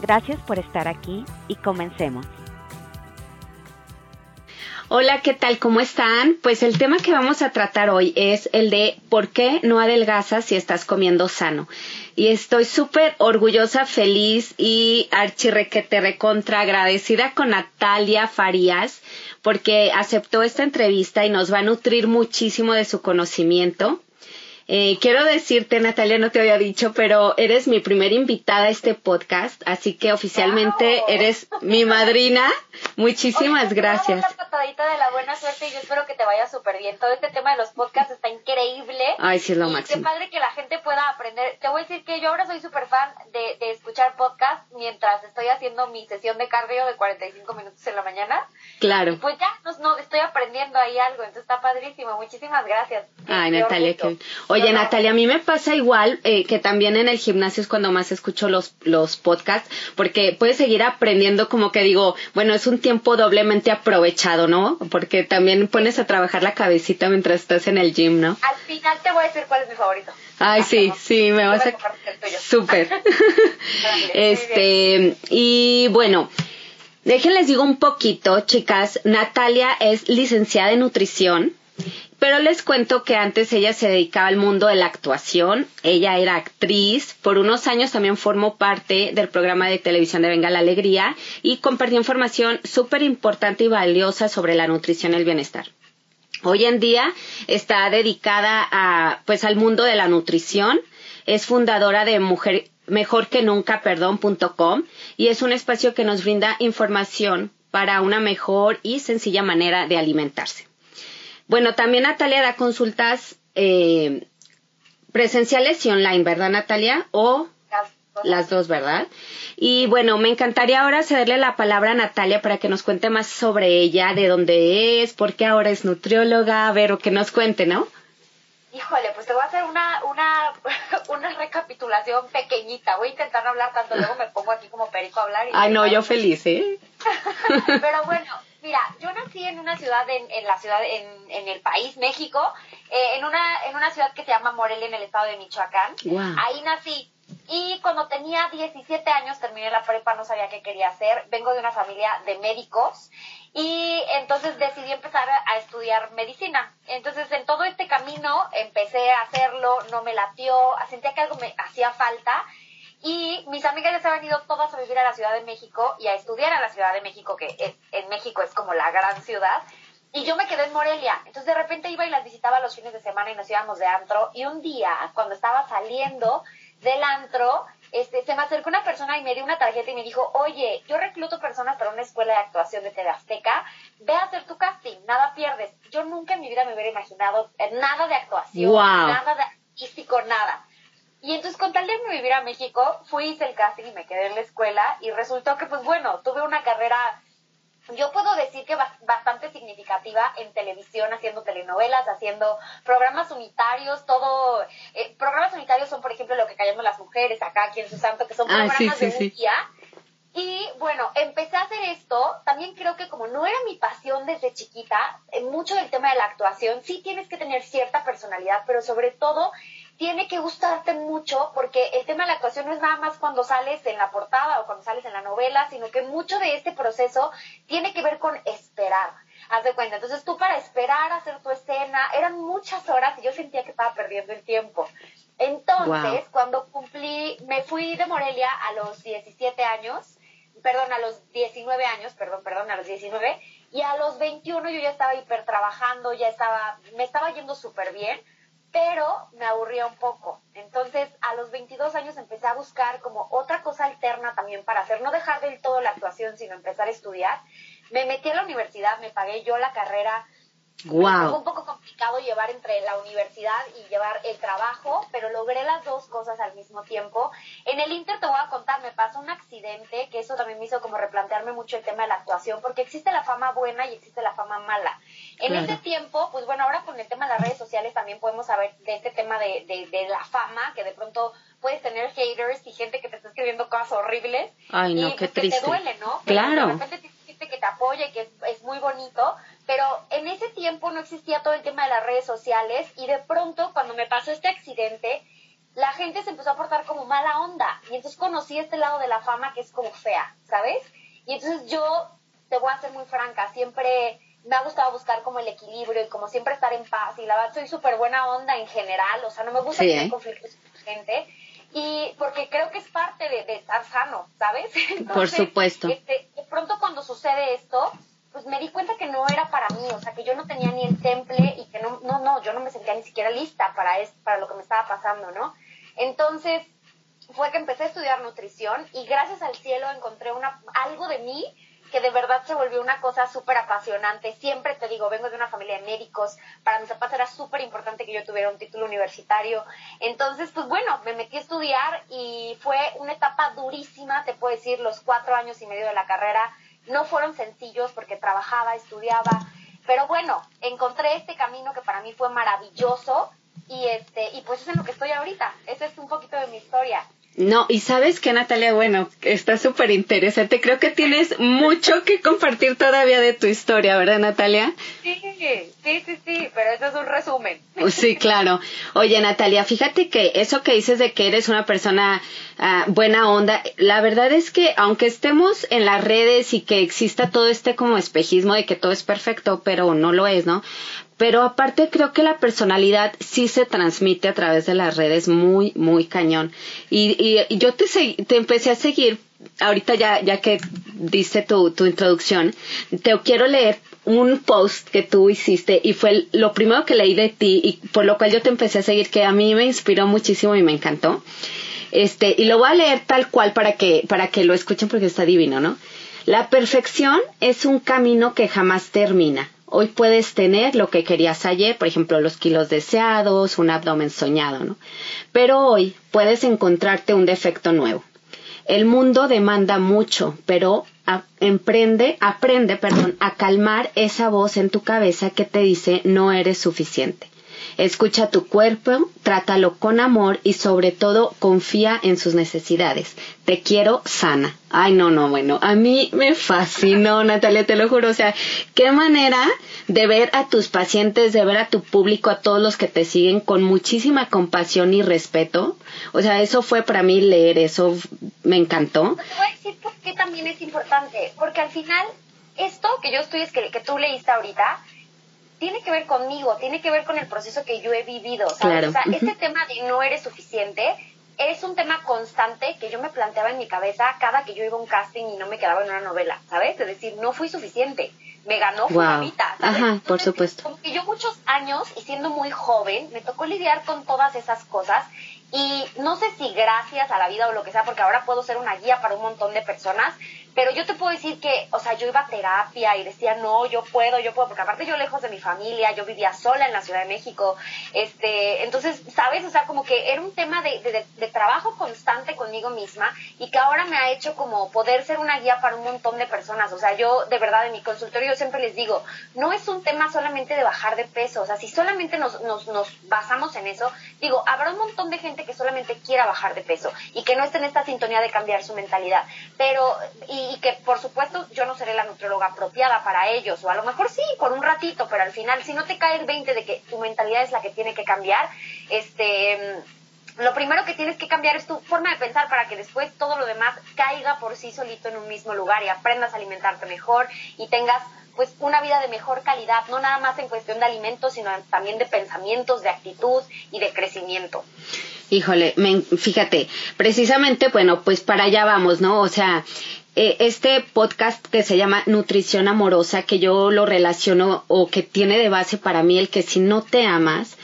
Gracias por estar aquí y comencemos. Hola, ¿qué tal? ¿Cómo están? Pues el tema que vamos a tratar hoy es el de por qué no adelgazas si estás comiendo sano. Y estoy súper orgullosa, feliz y archirrequete recontra agradecida con Natalia Farías porque aceptó esta entrevista y nos va a nutrir muchísimo de su conocimiento. Eh, quiero decirte, Natalia, no te había dicho, pero eres mi primera invitada a este podcast, así que oficialmente eres mi madrina. Muchísimas gracias. La patadita de la buena suerte y yo espero que te vaya súper bien. Todo este tema de los podcasts está increíble. Ay, sí, es lo y máximo. Qué padre que la gente pueda aprender. Te voy a decir que yo ahora soy súper fan de, de escuchar podcasts mientras estoy haciendo mi sesión de cardio de 45 minutos en la mañana. Claro. Y pues ya, no, no, estoy aprendiendo ahí algo, entonces está padrísimo. Muchísimas gracias. Ay, Qué Natalia, que... Oye, no. Natalia, a mí me pasa igual eh, que también en el gimnasio es cuando más escucho los, los podcasts, porque puedes seguir aprendiendo, como que digo, bueno, es un tiempo doblemente aprovechado, ¿no? Porque también pones a trabajar la cabecita mientras estás en el gym, ¿no? Al final te voy a decir cuál es mi favorito. Ay, sí, sí, me vas a... Súper. este, y bueno, déjenles digo un poquito, chicas. Natalia es licenciada en nutrición, pero les cuento que antes ella se dedicaba al mundo de la actuación. Ella era actriz. Por unos años también formó parte del programa de televisión de Venga la Alegría y compartió información súper importante y valiosa sobre la nutrición y el bienestar. Hoy en día está dedicada a, pues, al mundo de la nutrición. Es fundadora de Mujer, mejor que nunca, perdón.com y es un espacio que nos brinda información para una mejor y sencilla manera de alimentarse. Bueno, también Natalia da consultas eh, presenciales y online, ¿verdad, Natalia? O Las dos. las dos, ¿verdad? Y bueno, me encantaría ahora cederle la palabra a Natalia para que nos cuente más sobre ella, de dónde es, por qué ahora es nutrióloga, a ver, o que nos cuente, ¿no? Híjole, pues te voy a hacer una, una, una recapitulación pequeñita. Voy a intentar no hablar tanto, luego me pongo aquí como perico a hablar. Y Ay, no, yo feliz, ¿eh? Pero bueno, mira, yo nací en una ciudad, en, en la ciudad, en, en el país, México, eh, en, una, en una ciudad que se llama Morelia, en el estado de Michoacán. Guau. Ahí nací. Y cuando tenía 17 años, terminé la prepa, no sabía qué quería hacer. Vengo de una familia de médicos y entonces decidí empezar a estudiar medicina. Entonces, en todo este camino empecé a hacerlo, no me latió, sentía que algo me hacía falta. Y mis amigas ya se habían ido todas a vivir a la Ciudad de México y a estudiar a la Ciudad de México, que es, en México es como la gran ciudad. Y yo me quedé en Morelia. Entonces de repente iba y las visitaba los fines de semana y nos íbamos de antro. Y un día, cuando estaba saliendo del antro, este, se me acercó una persona y me dio una tarjeta y me dijo, oye, yo recluto personas para una escuela de actuación de TV Azteca, ve a hacer tu casting, nada pierdes. Yo nunca en mi vida me hubiera imaginado eh, nada de actuación, Wow. nada de artístico, nada. Y entonces con tal de vivir a México, fui, hice el casting y me quedé en la escuela y resultó que pues bueno, tuve una carrera, yo puedo decir que bas- bastante significativa en televisión, haciendo telenovelas, haciendo programas unitarios, todo, eh, programas unitarios son por ejemplo lo que callamos las mujeres acá aquí en su santo, que son Ah, programas sí, sí, de sí. un día. Y bueno, empecé a hacer esto, también creo que como no era mi pasión desde chiquita, en mucho del tema de la actuación, sí tienes que tener cierta personalidad, pero sobre todo tiene que gustarte mucho porque el tema de la actuación no es nada más cuando sales en la portada o cuando sales en la novela, sino que mucho de este proceso tiene que ver con esperar. Haz de cuenta, entonces tú para esperar a hacer tu escena, eran muchas horas y yo sentía que estaba perdiendo el tiempo. Entonces, cuando cumplí, me fui de Morelia a los 17 años, perdón, a los 19 años, perdón, perdón, a los 19, y a los 21 yo ya estaba hiper trabajando, ya estaba, me estaba yendo súper bien, pero me aburría un poco. Entonces, a los 22 años empecé a buscar como otra cosa alterna también para hacer, no dejar del todo la actuación, sino empezar a estudiar. Me metí a la universidad, me pagué yo la carrera. Fue Wow. un poco complicado llevar entre la universidad y llevar el trabajo, pero logré las dos cosas al mismo tiempo. En el Inter te voy a contar, me pasó pasó un accidente, que eso también me hizo como replantearme mucho el tema de la actuación, porque existe la fama buena y existe la fama mala. En ese tiempo, pues bueno, ahora con el tema de las redes sociales también podemos saber de este tema de, de, la fama, que de pronto puedes tener haters y gente que te está escribiendo cosas horribles. Ay, no, y, qué pues, triste. Que te duele, ¿no? Claro. de repente tienes gente que te apoya y que es, es muy bonito, pero en ese tiempo no existía todo el tema de las redes sociales y de pronto cuando me pasó este accidente, la gente se empezó a portar como mala onda. Y entonces conocí este lado de la fama que es como fea, ¿sabes? Y entonces yo, te voy a ser muy franca, siempre me ha gustado buscar como el equilibrio y como siempre estar en paz. Y la verdad soy súper buena onda en general, o sea, no me gusta tener ¿eh? conflictos con gente. Y porque creo que es parte de, estar sano, ¿sabes? Por supuesto. Este, de pronto cuando sucede esto, pues me di cuenta que no era para mí, o sea, que yo no tenía ni el temple y que no, no, no, yo no me sentía ni siquiera lista para, esto, para lo que me estaba pasando, ¿no? Entonces fue que empecé a estudiar nutrición y gracias al cielo encontré una, algo de mí que de verdad se volvió una cosa súper apasionante. Siempre te digo, vengo de una familia de médicos, para mis papás era súper importante que yo tuviera un título universitario. Entonces, pues bueno, me metí a estudiar y fue una etapa durísima, te puedo decir, los cuatro años y medio de la carrera no fueron sencillos porque trabajaba, estudiaba, pero bueno, encontré este camino que para mí fue maravilloso y este y pues es en lo que estoy ahorita. Esa es un poquito de mi historia. No, y sabes que Natalia, bueno, está súper interesante. Creo que tienes mucho que compartir todavía de tu historia, ¿verdad, Natalia? Sí, sí, sí, sí, pero eso es un resumen. Sí, claro. Oye, Natalia, fíjate que eso que dices de que eres una persona ah, buena onda, la verdad es que aunque estemos en las redes y que exista todo este como espejismo de que todo es perfecto, pero no lo es, ¿no? Pero aparte creo que la personalidad sí se transmite a través de las redes muy, muy cañón. Y, y, yo te, te empecé a seguir, ahorita ya, ya que diste tu, tu introducción, te quiero leer un post que tú hiciste y fue lo primero que leí de ti y por lo cual yo te empecé a seguir que a mí me inspiró muchísimo y me encantó. Este, y lo voy a leer tal cual para que, para que lo escuchen porque está divino, ¿no? La perfección es un camino que jamás termina. Hoy puedes tener lo que querías ayer, por ejemplo, los kilos deseados, un abdomen soñado, ¿no? Pero hoy puedes encontrarte un defecto nuevo. El mundo demanda mucho, pero emprende, aprende, perdón, a calmar esa voz en tu cabeza que te dice no eres suficiente. Escucha tu cuerpo, trátalo con amor y sobre todo confía en sus necesidades. Te quiero sana. Ay, no, no, bueno, a mí me fascinó, Natalia, te lo juro. O sea, qué manera de ver a tus pacientes, de ver a tu público, a todos los que te siguen con muchísima compasión y respeto. O sea, eso fue para mí leer, eso me encantó. Te voy a decir por qué también es importante, porque al final, esto que yo estoy, que, que tú leíste ahorita, tiene que ver conmigo, tiene que ver con el proceso que yo he vivido, ¿sabes? O sea, este tema de no eres suficiente es un tema constante que yo me planteaba en mi cabeza cada que yo iba a un casting y no me quedaba en una novela, ¿sabes? Es decir, no fui suficiente, me ganó wow. Fulamita, Ajá, por supuesto. Como que yo muchos años y siendo muy joven me tocó lidiar con todas esas cosas y no sé si gracias a la vida o lo que sea, porque ahora puedo ser una guía para un montón de personas, pero yo te puedo decir que, o sea, yo iba a terapia y decía, no, yo puedo, yo puedo, porque aparte yo lejos de mi familia, yo vivía sola en la Ciudad de México, este, entonces, ¿sabes? O sea, como que era un tema de, de, trabajo constante conmigo misma y que ahora me ha hecho como poder ser una guía para un montón de personas, o sea, yo de verdad en mi consultorio yo siempre les digo, no es un tema solamente de bajar de peso, o sea, si solamente nos, nos, nos basamos en eso, digo, habrá un montón de gente que solamente quiera bajar de peso y que no esté en esta sintonía de cambiar su mentalidad, pero, y y, que por supuesto yo no seré la nutrióloga apropiada para ellos, o a lo mejor sí, por un ratito, pero al final, si no te cae el 20 de que tu mentalidad es la que tiene que cambiar, este lo primero que tienes que cambiar es tu forma de pensar para que después todo lo demás caiga por sí solito en un mismo lugar y aprendas a alimentarte mejor y tengas pues una vida de mejor calidad, no nada más en cuestión de alimentos, sino también de pensamientos, de actitud y de crecimiento. Híjole, fíjate, precisamente, bueno, pues para allá vamos, ¿no? O sea, eh, este podcast que se llama Nutrición Amorosa, que yo lo relaciono o que tiene de base para mí el que si no te amas,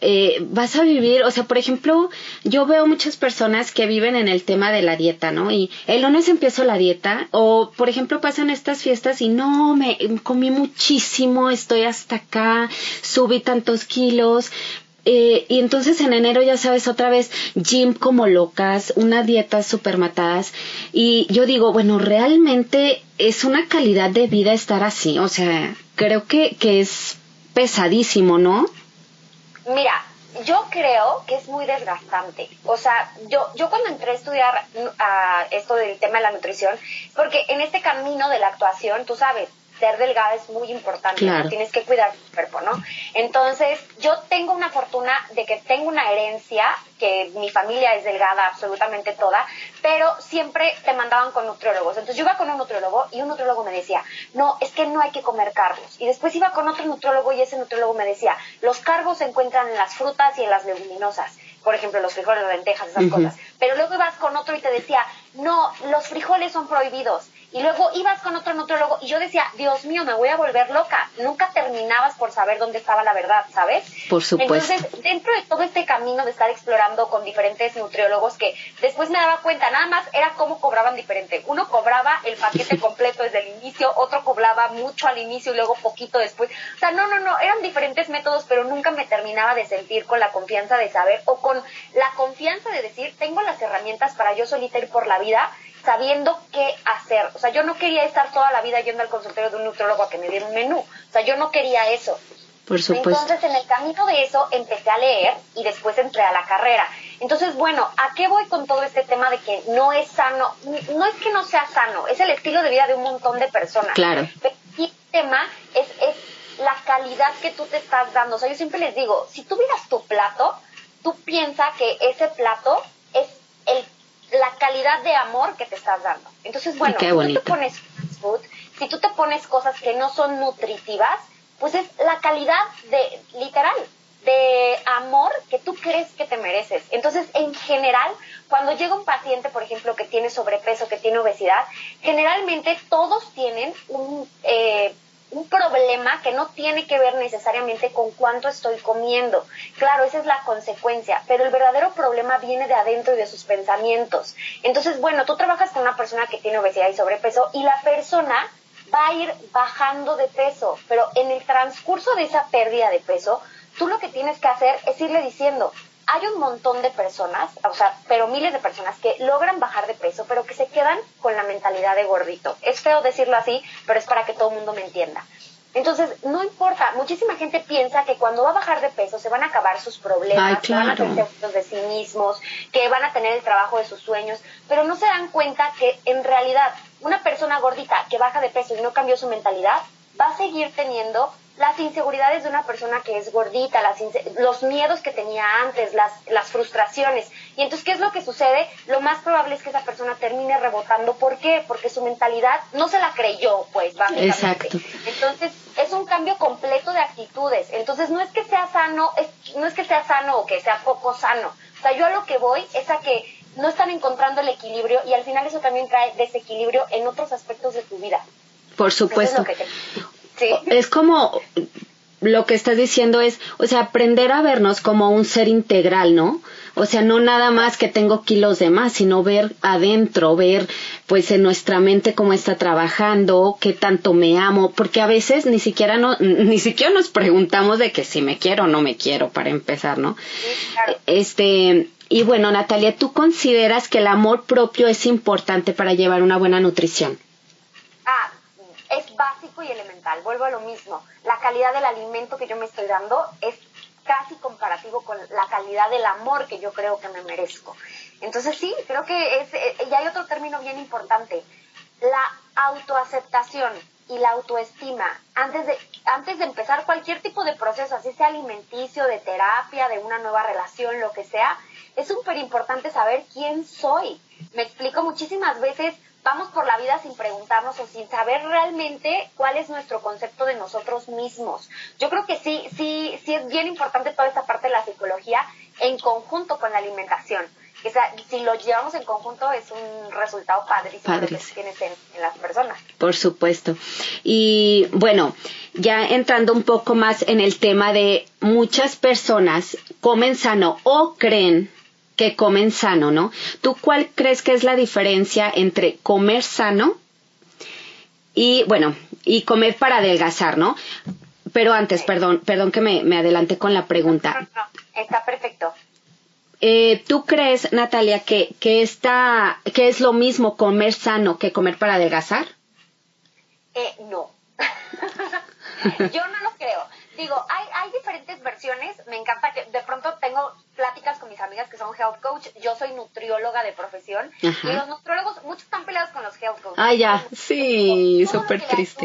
eh, vas a vivir, o sea, por ejemplo, yo veo muchas personas que viven en el tema de la dieta, ¿no? Y el lunes empiezo la dieta, o por ejemplo pasan estas fiestas y no, me comí muchísimo, estoy hasta acá, subí tantos kilos, eh, y entonces en enero ya sabes otra vez gym como locas, unas dietas super matadas y yo digo, bueno, realmente es una calidad de vida estar así, o sea, creo que, que es pesadísimo, ¿no? Mira, yo creo que es muy desgastante. O sea, yo, yo cuando entré a estudiar a esto del tema de la nutrición, porque en este camino de la actuación, tú sabes, ser delgada es muy importante, tienes que cuidar tu cuerpo, ¿no? Entonces, yo tengo una fortuna de que tengo una herencia, que mi familia es delgada absolutamente toda, pero siempre te mandaban con nutriólogos. Entonces, yo iba con un nutriólogo y un nutriólogo me decía, no, es que no hay que comer cargos. Y después iba con otro nutriólogo y ese nutriólogo me decía, los cargos se encuentran en las frutas y en las leguminosas por ejemplo, los frijoles, las lentejas, esas cosas. Pero luego ibas con otro y te decía, no, los frijoles son prohibidos. Y luego ibas con otro nutriólogo y yo decía, Dios mío, me voy a volver loca. Nunca terminabas por saber dónde estaba la verdad, ¿sabes? Por supuesto. Entonces, dentro de todo este camino de estar explorando con diferentes nutriólogos, que después me daba cuenta, nada más era cómo cobraban diferente. Uno cobraba el paquete completo desde el inicio, otro cobraba mucho al inicio y luego poquito después. O sea, no, no, no, eran diferentes métodos, pero nunca me terminaba de sentir con la confianza de saber o con la confianza de decir, tengo las herramientas para yo solita ir por la vida sabiendo qué hacer. O sea, yo no quería estar toda la vida yendo al consultorio de un nutrólogo a que me diera un menú. O sea, yo no quería eso. Por supuesto. Entonces, en el camino de eso, empecé a leer y después entré a la carrera. Entonces, bueno, ¿a qué voy con todo este tema de que no es sano? No es que no sea sano, es el estilo de vida de un montón de personas. Claro. Pero el tema es, es la calidad que tú te estás dando. O sea, yo siempre les digo, si tú miras tu plato, tú piensas que ese plato es el la calidad de amor que te estás dando. Entonces, bueno, si tú te pones food, si tú te pones cosas que no son nutritivas, pues es la calidad de, literal, de amor que tú crees que te mereces. Entonces, en general, cuando llega un paciente, por ejemplo, que tiene sobrepeso, que tiene obesidad, generalmente todos tienen un... Eh, un problema que no tiene que ver necesariamente con cuánto estoy comiendo. Claro, esa es la consecuencia, pero el verdadero problema viene de adentro y de sus pensamientos. Entonces, bueno, tú trabajas con una persona que tiene obesidad y sobrepeso y la persona va a ir bajando de peso, pero en el transcurso de esa pérdida de peso, tú lo que tienes que hacer es irle diciendo, hay un montón de personas, o sea, pero miles de personas que logran bajar de peso, pero que se quedan con la mentalidad de gordito. Es feo decirlo así, pero es para que todo el mundo me entienda. Entonces, no importa, muchísima gente piensa que cuando va a bajar de peso se van a acabar sus problemas, que van a tener de sí mismos, que van a tener el trabajo de sus sueños, pero no se dan cuenta que en realidad una persona gordita que baja de peso y no cambió su mentalidad va a seguir teniendo las inseguridades de una persona que es gordita, las los miedos que tenía antes, las, las frustraciones. Y entonces, ¿qué es lo que sucede? Lo más probable es que esa persona termine rebotando. ¿Por qué? Porque su mentalidad no se la creyó, pues, básicamente. Exacto. Entonces, es un cambio completo de actitudes. Entonces, no es que sea sano, es, no es que sea sano o que sea poco sano. O sea, yo a lo que voy es a que no están encontrando el equilibrio y al final eso también trae desequilibrio en otros aspectos de tu vida. Por supuesto. Es como lo que estás diciendo es, o sea, aprender a vernos como un ser integral, ¿no? O sea, no nada más que tengo kilos de más, sino ver adentro, ver pues en nuestra mente cómo está trabajando, qué tanto me amo, porque a veces ni siquiera no, ni siquiera nos preguntamos de que si me quiero o no me quiero para empezar, ¿no? Este, y bueno, Natalia, ¿tú consideras que el amor propio es importante para llevar una buena nutrición? Ah, es y elemental. Vuelvo a lo mismo. La calidad del alimento que yo me estoy dando es casi comparativo con la calidad del amor que yo creo que me merezco. Entonces sí, creo que es, eh, y hay otro término bien importante, la autoaceptación y la autoestima antes de, antes de empezar cualquier tipo de proceso, así sea alimenticio, de terapia, de una nueva relación, lo que sea, es súper importante saber quién soy. Me explico muchísimas veces vamos por la vida sin preguntarnos o sin saber realmente cuál es nuestro concepto de nosotros mismos. Yo creo que sí, sí, sí es bien importante toda esta parte de la psicología en conjunto con la alimentación. O sea, si lo llevamos en conjunto es un resultado padrísimo que tienes en, en, las personas. Por supuesto. Y bueno, ya entrando un poco más en el tema de muchas personas comen sano o creen que comen sano, ¿no? ¿Tú cuál crees que es la diferencia entre comer sano y, bueno, y comer para adelgazar, ¿no? Pero antes, perdón, perdón que me, me adelanté con la pregunta. Está perfecto. Eh, ¿Tú crees, Natalia, que, que, está, que es lo mismo comer sano que comer para adelgazar? Eh, no. Yo no lo creo. Digo, hay, hay diferentes versiones. Me encanta que de pronto tengo pláticas con mis amigas que son health coach. Yo soy nutrióloga de profesión. Y los nutriólogos, muchos están peleados con los health coaches. Ah, ya. Sí, súper triste.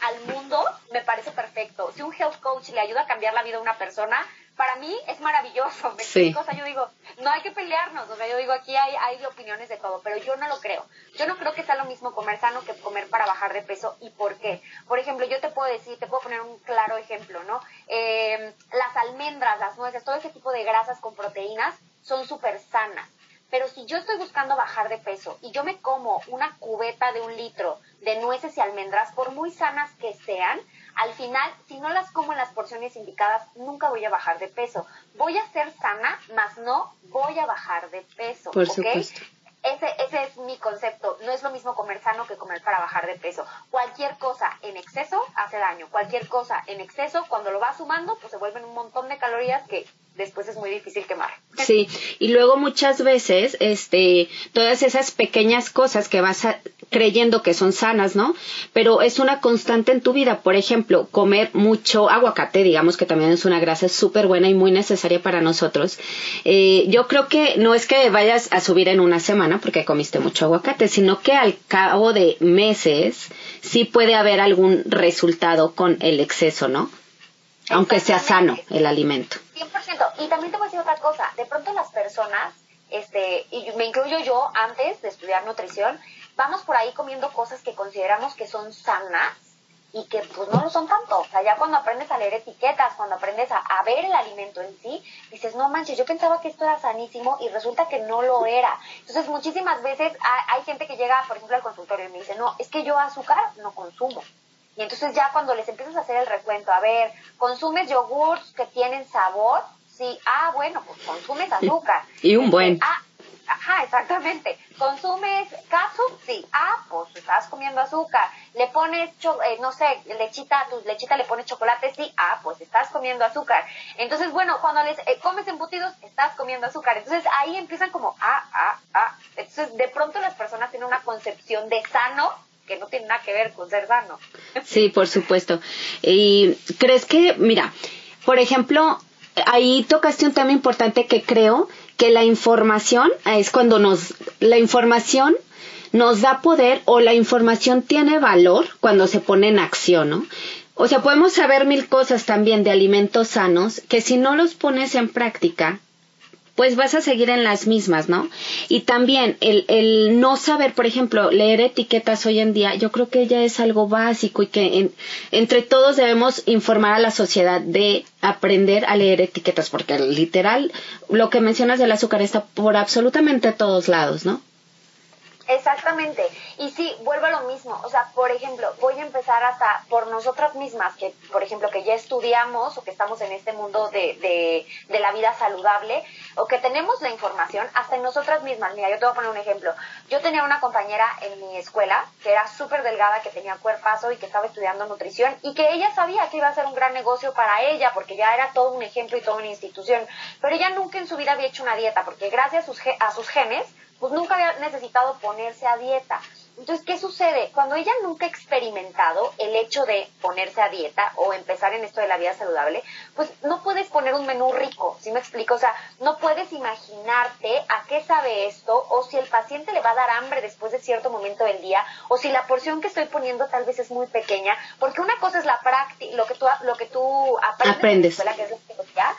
al mundo me parece perfecto. Si un health coach le ayuda a cambiar la vida a una persona, para mí es maravilloso. ¿me sí. O sea, yo digo, no hay que pelearnos. O sea, yo digo, aquí hay, hay opiniones de todo, pero yo no lo creo. Yo no creo que sea lo mismo comer sano que comer para bajar de peso. ¿Y por qué? Por ejemplo, yo te puedo decir, te puedo poner un claro ejemplo, ¿no? Eh, las almendras, las nueces, todo ese tipo de grasas con proteínas son súper sanas. Pero si yo estoy buscando bajar de peso y yo me como una cubeta de un litro de nueces y almendras, por muy sanas que sean, al final, si no las como en las porciones indicadas, nunca voy a bajar de peso. Voy a ser sana, más no voy a bajar de peso. Por supuesto. Ese, ese es mi concepto. No es lo mismo comer sano que comer para bajar de peso. Cualquier cosa en exceso hace daño. Cualquier cosa en exceso, cuando lo vas sumando, pues se vuelven un montón de calorías que después es muy difícil quemar. Sí, y luego muchas veces, este, todas esas pequeñas cosas que vas creyendo que son sanas, ¿no? Pero es una constante en tu vida. Por ejemplo, comer mucho aguacate, digamos que también es una grasa súper buena y muy necesaria para nosotros. Eh, yo creo que no es que vayas a subir en una semana porque comiste mucho aguacate, sino que al cabo de meses sí puede haber algún resultado con el exceso, ¿no? Aunque sea sano el alimento. 100%. Y también te voy a decir otra cosa. De pronto las personas, este, y me incluyo yo antes de estudiar nutrición, vamos por ahí comiendo cosas que consideramos que son sanas y que pues no lo son tanto. O sea, ya cuando aprendes a leer etiquetas, cuando aprendes a, ver el alimento en sí, dices, no manches, yo pensaba que esto era sanísimo y resulta que no lo era. Entonces, muchísimas veces hay, hay gente que llega, por ejemplo, al consultorio y me dice, no, es que yo azúcar no consumo. Y entonces ya cuando les empiezas a hacer el recuento, a ver, ¿consumes yogurts que tienen sabor? Sí, ah, bueno, pues consumes azúcar. Y un buen. Ah, ajá, exactamente. ¿Consumes caso? Sí. Ah, pues estás comiendo azúcar. ¿Le pones, eh, no sé, lechita, tu lechita le pones chocolate? Sí. Ah, pues estás comiendo azúcar. Entonces, bueno, cuando les eh, comes embutidos, estás comiendo azúcar. Entonces ahí empiezan como, ah, ah, ah. Entonces de pronto las personas tienen una concepción de sano que no tiene nada que ver con ser sano. Sí, por supuesto. ¿Y crees que, mira, por ejemplo, ahí tocaste un tema importante que creo que la información es cuando nos, la información nos da poder o la información tiene valor cuando se pone en acción, ¿no? O sea, podemos saber mil cosas también de alimentos sanos que si no los pones en práctica, pues vas a seguir en las mismas, ¿no? Y también el, el no saber, por ejemplo, leer etiquetas hoy en día, yo creo que ya es algo básico y que entre todos debemos informar a la sociedad de aprender a leer etiquetas, porque literal, lo que mencionas del azúcar está por absolutamente todos lados, ¿no? Exactamente. Y sí, vuelvo a lo mismo. O sea, por ejemplo, voy a empezar hasta por nosotras mismas, que por ejemplo, que ya estudiamos o que estamos en este mundo de, de, de la vida saludable, o que tenemos la información hasta en nosotras mismas. Mira, yo te voy a poner un ejemplo. Yo tenía una compañera en mi escuela que era súper delgada, que tenía cuerpazo y que estaba estudiando nutrición y que ella sabía que iba a ser un gran negocio para ella porque ya era todo un ejemplo y toda una institución. Pero ella nunca en su vida había hecho una dieta porque gracias a sus, a sus genes pues nunca había necesitado ponerse a dieta. Entonces, ¿qué sucede? Cuando ella nunca ha experimentado el hecho de ponerse a dieta o empezar en esto de la vida saludable, pues no puedes poner un menú rico, ¿sí me explico? O sea, no puedes imaginarte a qué sabe esto o si el paciente le va a dar hambre después de cierto momento del día o si la porción que estoy poniendo tal vez es muy pequeña, porque una cosa es la práctica, lo que tú lo que tú aprendes, En la escuela, que es la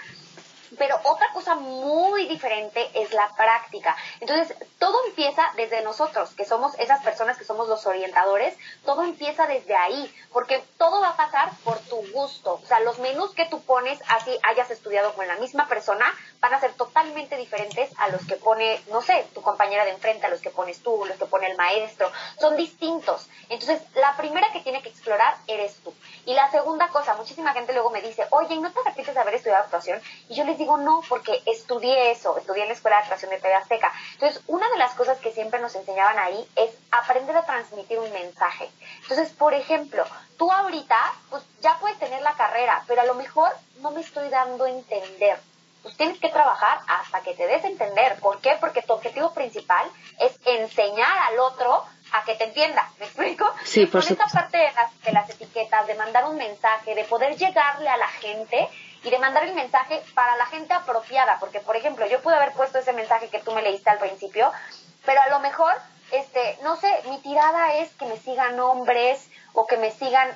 pero otra cosa muy diferente es la práctica. Entonces, todo empieza desde nosotros, que somos esas personas que somos los orientadores, todo empieza desde ahí, porque todo va a pasar por tu gusto. O sea, los menús que tú pones, así hayas estudiado con la misma persona, van a ser totalmente diferentes a los que pone, no sé, tu compañera de enfrente, a los que pones tú, los que pone el maestro. Son distintos. Entonces, la primera que tiene que explorar eres tú. Y la segunda cosa, muchísima gente luego me dice, oye, ¿no te repites de haber estudiado actuación? Y yo les digo, no, porque estudié eso, estudié en la Escuela de Actuación de TV Azteca. Entonces, una de las cosas que siempre nos enseñaban ahí es aprender a transmitir un mensaje. Entonces, por ejemplo, tú ahorita, pues ya puedes tener la carrera, pero a lo mejor no me estoy dando a entender. Pues tienes que trabajar hasta que te des a entender. ¿Por qué? Porque tu objetivo principal es enseñar al otro a que te entienda, ¿me explico? Sí, por Con esta parte de las, de las etiquetas, de mandar un mensaje, de poder llegarle a la gente y de mandar el mensaje para la gente apropiada, porque por ejemplo, yo pude haber puesto ese mensaje que tú me leíste al principio, pero a lo mejor, este, no sé, mi tirada es que me sigan hombres o que me sigan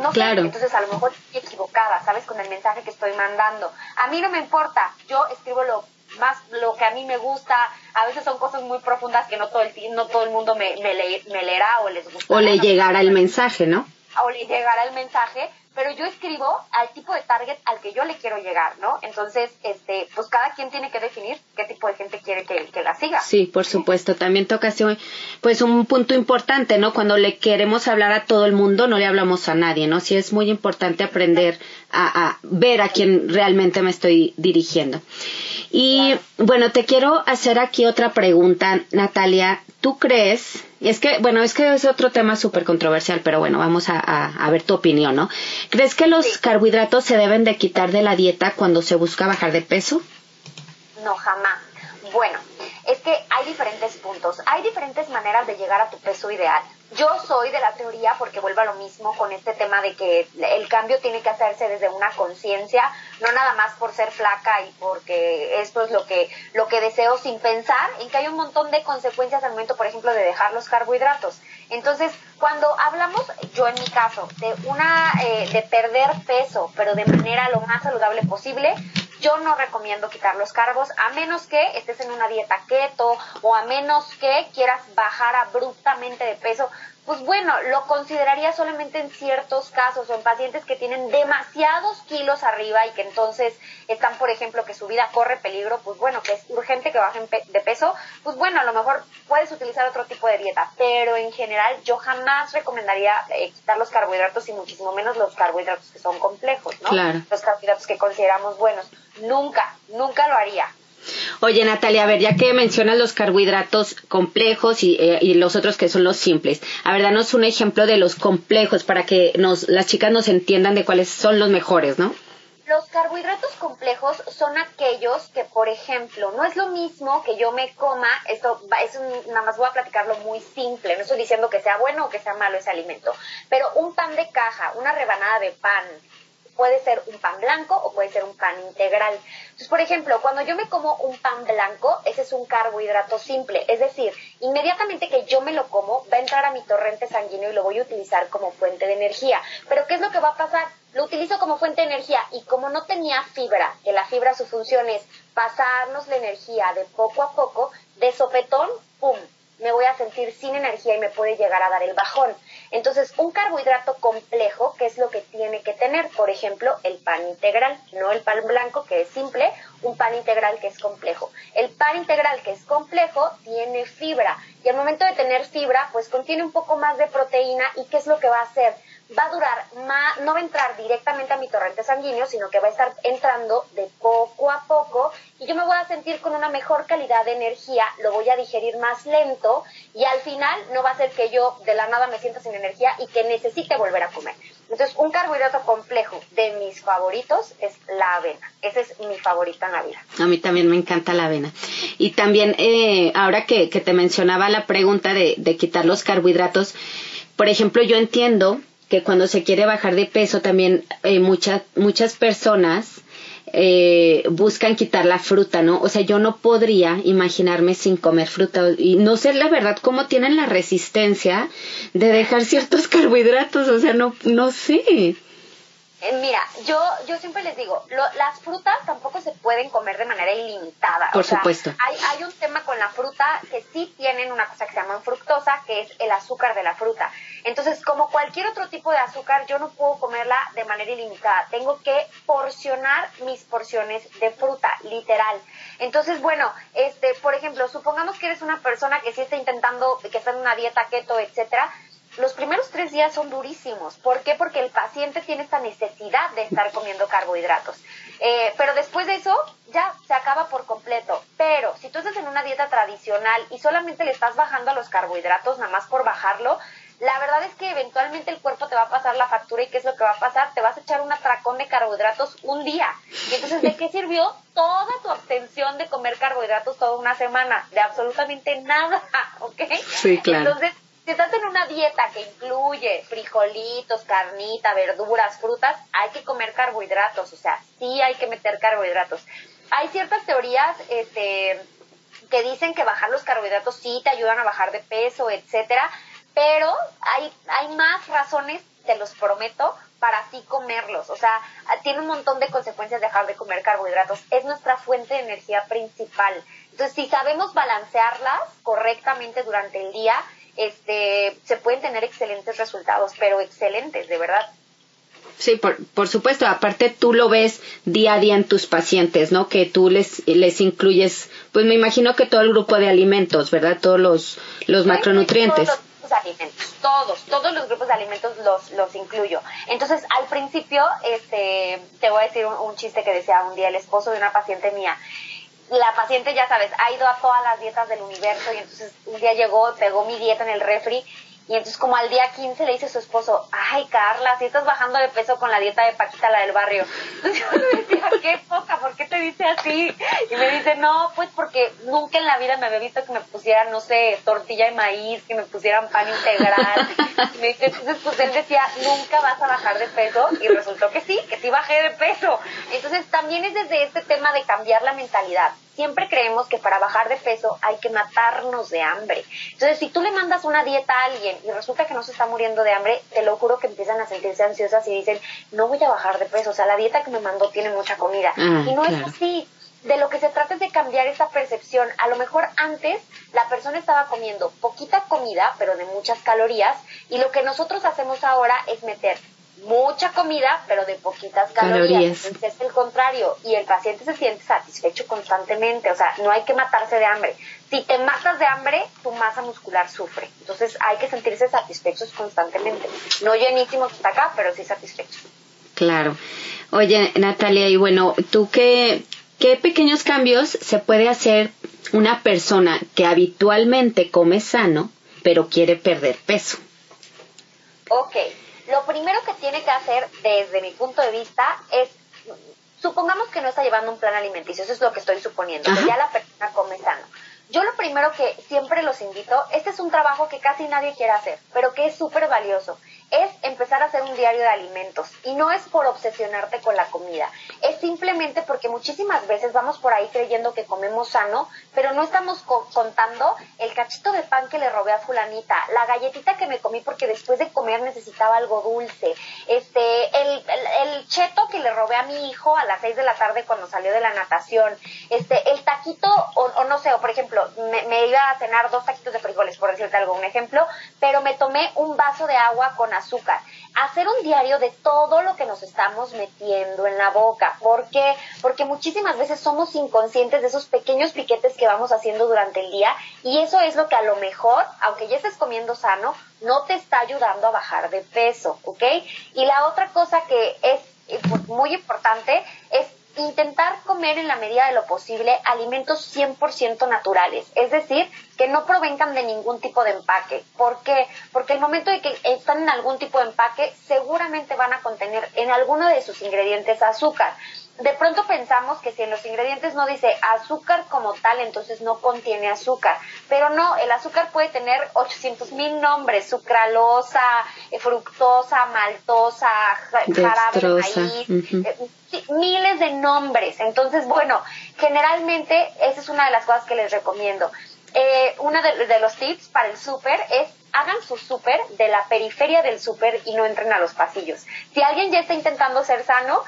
no claro. sé, entonces a lo mejor estoy equivocada, ¿sabes? Con el mensaje que estoy mandando. A mí no me importa, yo escribo lo más lo que a mí me gusta, a veces son cosas muy profundas que no todo el, no todo el mundo me, me, me leerá o les gusta. O le llegará el mensaje, ¿no? O le llegará el mensaje, pero yo escribo al tipo de target al que yo le quiero llegar, ¿no? Entonces, este, pues cada quien tiene que definir qué tipo de gente quiere que, que la siga. Sí, por supuesto. También toca pues un punto importante, ¿no? Cuando le queremos hablar a todo el mundo, no le hablamos a nadie, ¿no? Sí es muy importante aprender a, a ver a quién realmente me estoy dirigiendo. Y bueno, te quiero hacer aquí otra pregunta, Natalia. ¿Tú crees? Es que, bueno, es que es otro tema súper controversial, pero bueno, vamos a, a, ver tu opinión, ¿no? ¿Crees que los carbohidratos se deben de quitar de la dieta cuando se busca bajar de peso? No, jamás. Bueno, es que hay diferentes puntos, hay diferentes maneras de llegar a tu peso ideal. Yo soy de la teoría, porque vuelvo a lo mismo con este tema de que el cambio tiene que hacerse desde una conciencia, no nada más por ser flaca y porque esto es lo que, lo que deseo sin pensar en que hay un montón de consecuencias al momento, por ejemplo, de dejar los carbohidratos. Entonces, cuando hablamos, yo en mi caso, de una, eh, de perder peso, pero de manera lo más saludable posible, yo no recomiendo quitar los carbos a menos que estés en una dieta keto o a menos que quieras bajar abruptamente de peso pues bueno, lo consideraría solamente en ciertos casos o en pacientes que tienen demasiados kilos arriba y que entonces están, por ejemplo, que su vida corre peligro, pues bueno, que es urgente que bajen de peso, pues bueno, a lo mejor puedes utilizar otro tipo de dieta, pero en general yo jamás recomendaría eh, quitar los carbohidratos y muchísimo menos los carbohidratos que son complejos, ¿no? Claro. Los carbohidratos que consideramos buenos. Nunca, nunca lo haría. Oye, Natalia, a ver, ya que mencionas los carbohidratos complejos y, eh, y, los otros que son los simples, a ver, danos un ejemplo de los complejos para que nos, las chicas nos entiendan de cuáles son los mejores, ¿no? Los carbohidratos complejos son aquellos que, por ejemplo, no es lo mismo que yo me coma, esto es nada más voy a platicarlo muy simple, no estoy diciendo que sea bueno o que sea malo ese alimento, pero un pan de caja, una rebanada de pan, puede ser un pan blanco o puede ser un pan integral. Entonces, por ejemplo, cuando yo me como un pan blanco, ese es un carbohidrato simple, es decir, inmediatamente que yo me lo como, va a entrar a mi torrente sanguíneo y lo voy a utilizar como fuente de energía. Pero ¿qué es lo que va a pasar? Lo utilizo como fuente de energía y como no tenía fibra, que la fibra su función es pasarnos la energía de poco a poco, de sopetón, ¡pum! me voy a sentir sin energía y me puede llegar a dar el bajón. Entonces, un carbohidrato complejo, ¿qué es lo que tiene que tener? Por ejemplo, el pan integral, no el pan blanco que es simple, un pan integral que es complejo. El pan integral que es complejo tiene fibra y al momento de tener fibra, pues contiene un poco más de proteína y ¿qué es lo que va a hacer? Va a durar más, no va a entrar directamente a mi torrente sanguíneo, sino que va a estar entrando de poco a poco y yo me voy a sentir con una mejor calidad de energía, lo voy a digerir más lento y al final no va a ser que yo de la nada me sienta sin energía y que necesite volver a comer. Entonces, un carbohidrato complejo de mis favoritos es la avena. Ese es mi favorita en la vida. A mí también me encanta la avena. Y también, eh, ahora que, que, te mencionaba la pregunta de quitar los carbohidratos, por ejemplo, yo entiendo que cuando se quiere bajar de peso también eh, muchas muchas personas eh, buscan quitar la fruta, ¿no? O sea, yo no podría imaginarme sin comer fruta y no sé la verdad cómo tienen la resistencia de dejar ciertos carbohidratos, o sea, no no sé. Eh, mira, yo, yo siempre les digo, las frutas tampoco se pueden comer de manera ilimitada. Por supuesto. Hay, hay un tema con la fruta que sí tienen una cosa que se llama fructosa, que es el azúcar de la fruta. Entonces, como cualquier otro tipo de azúcar, yo no puedo comerla de manera ilimitada. Tengo que porcionar mis porciones de fruta, literal. Entonces, bueno, este, por ejemplo, supongamos que eres una persona que sí está intentando, que está en una dieta keto, etcétera, los primeros tres días son durísimos. ¿Por qué? Porque el paciente tiene esta necesidad de estar comiendo carbohidratos. Eh, pero después de eso, ya se acaba por completo. Pero si tú estás en una dieta tradicional y solamente le estás bajando a los carbohidratos, nada más por bajarlo, la verdad es que eventualmente el cuerpo te va a pasar la factura y ¿qué es lo que va a pasar? Te vas a echar un atracón de carbohidratos un día. Y entonces, ¿de qué sirvió toda tu abstención de comer carbohidratos toda una semana? De absolutamente nada, ¿ok? Sí, claro. Entonces, si estás en una dieta que incluye frijolitos, carnita, verduras, frutas, hay que comer carbohidratos, o sea, sí hay que meter carbohidratos. Hay ciertas teorías, este que dicen que bajar los carbohidratos sí te ayudan a bajar de peso, etcétera, pero hay, hay más razones, te los prometo, para así comerlos. O sea, tiene un montón de consecuencias dejar de comer carbohidratos. Es nuestra fuente de energía principal. Entonces, si sabemos balancearlas correctamente durante el día, este, se pueden tener excelentes resultados, pero excelentes, de verdad. Sí, por, por, supuesto. Aparte, tú lo ves día a día en tus pacientes, ¿no? Que tú les, les incluyes, pues me imagino que todo el grupo de alimentos, ¿verdad? Todos los, los macronutrientes. Todos los alimentos, todos, todos los grupos de alimentos los, los incluyo. Entonces, al principio, este, te voy a decir un, un chiste que decía un día el esposo de una paciente mía la paciente, ya sabes, ha ido a todas las dietas del universo y entonces un día llegó, pegó mi dieta en el refri y entonces como al día 15 le dice a su esposo, ay Carla, si estás bajando de peso con la dieta de Paquita, la del barrio. Entonces yo le decía, qué poca, ¿por qué te dice así? Y me dice, no, pues porque nunca en la vida me había visto que me pusieran, no sé, tortilla de maíz, que me pusieran pan integral. Y me dice, entonces pues él decía, nunca vas a bajar de peso. Y resultó que sí, que sí bajé de peso. Entonces también es desde este tema de cambiar la mentalidad siempre creemos que para bajar de peso hay que matarnos de hambre. Entonces, si tú le mandas una dieta a alguien y resulta que no se está muriendo de hambre, te lo juro que empiezan a sentirse ansiosas y dicen, no voy a bajar de peso, o sea, la dieta que me mandó tiene mucha comida. Ah, y no es así. De lo que se trata es de cambiar esa percepción. A lo mejor antes la persona estaba comiendo poquita comida, pero de muchas calorías, y lo que nosotros hacemos ahora es meter mucha comida, pero de poquitas calorías. Entonces es el contrario y el paciente se siente satisfecho constantemente, o sea, no hay que matarse de hambre. Si te matas de hambre, tu masa muscular sufre. Entonces hay que sentirse satisfechos constantemente. No llenísimos hasta acá, pero sí satisfechos. Claro. Oye, Natalia, y bueno, ¿tú qué, qué pequeños cambios se puede hacer una persona que habitualmente come sano, pero quiere perder peso? Ok, lo primero que tiene que hacer desde mi punto de vista es, supongamos que no está llevando un plan alimenticio, eso es lo que estoy suponiendo, que ya la persona come sano. Yo lo primero que siempre los invito, este es un trabajo que casi nadie quiere hacer, pero que es súper valioso, es empezar a hacer un diario de alimentos. Y no es por obsesionarte con la comida, es simplemente porque muchísimas veces vamos por ahí creyendo que comemos sano, pero no estamos contando el cachito de pan que le robé a fulanita, la galletita que me comí porque después de comer necesitaba algo dulce, este, el, el, cheto que le robé a mi hijo a las seis de la tarde cuando salió de la natación, este, el taquito, o, no sé, o por ejemplo, me, me, iba a cenar dos taquitos de frijoles, por decirte algo, un ejemplo, pero me tomé un vaso de agua con azúcar. Hacer un diario de todo lo que nos estamos metiendo en la boca. ¿Por qué? Porque muchísimas veces somos inconscientes de esos pequeños piquetes que vamos haciendo durante el día y eso es lo que a lo mejor, aunque ya estés comiendo sano, no te está ayudando a bajar de peso, ¿ok? Y la otra cosa que es eh, muy importante es intentar comer en la medida de lo posible alimentos 100% naturales, es decir, que no provengan de ningún tipo de empaque. ¿Por qué? Porque el momento de que están en algún tipo de empaque, seguramente van a contener en alguno de sus ingredientes azúcar de pronto pensamos que si en los ingredientes no dice azúcar como tal, entonces no contiene azúcar. Pero no, el azúcar puede tener 800 mil nombres, sucralosa, eh, fructosa, maltosa, jarabe de maíz, eh, miles de nombres. Entonces, bueno, generalmente esa es una de las cosas que les recomiendo. Eh, uno de, de los tips para el súper es hagan su súper de la periferia del súper y no entren a los pasillos. Si alguien ya está intentando ser sano,